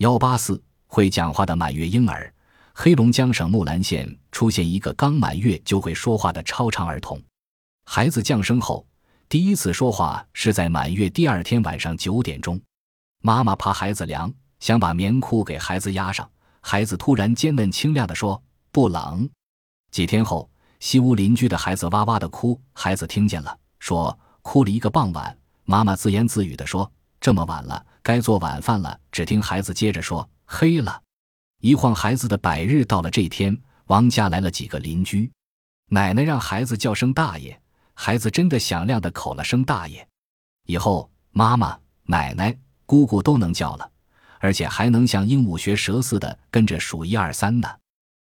幺八四会讲话的满月婴儿，黑龙江省木兰县出现一个刚满月就会说话的超常儿童。孩子降生后，第一次说话是在满月第二天晚上九点钟。妈妈怕孩子凉，想把棉裤给孩子压上。孩子突然尖嫩清亮地说：“不冷。”几天后，西屋邻居的孩子哇哇的哭，孩子听见了，说：“哭了一个傍晚。”妈妈自言自语地说：“这么晚了，该做晚饭了。”只听孩子接着说：“黑了。”一晃，孩子的百日到了这天，王家来了几个邻居，奶奶让孩子叫声大爷，孩子真的响亮的口了声大爷，以后妈妈、奶奶、姑姑都能叫了，而且还能像鹦鹉学舌似的跟着数一二三呢。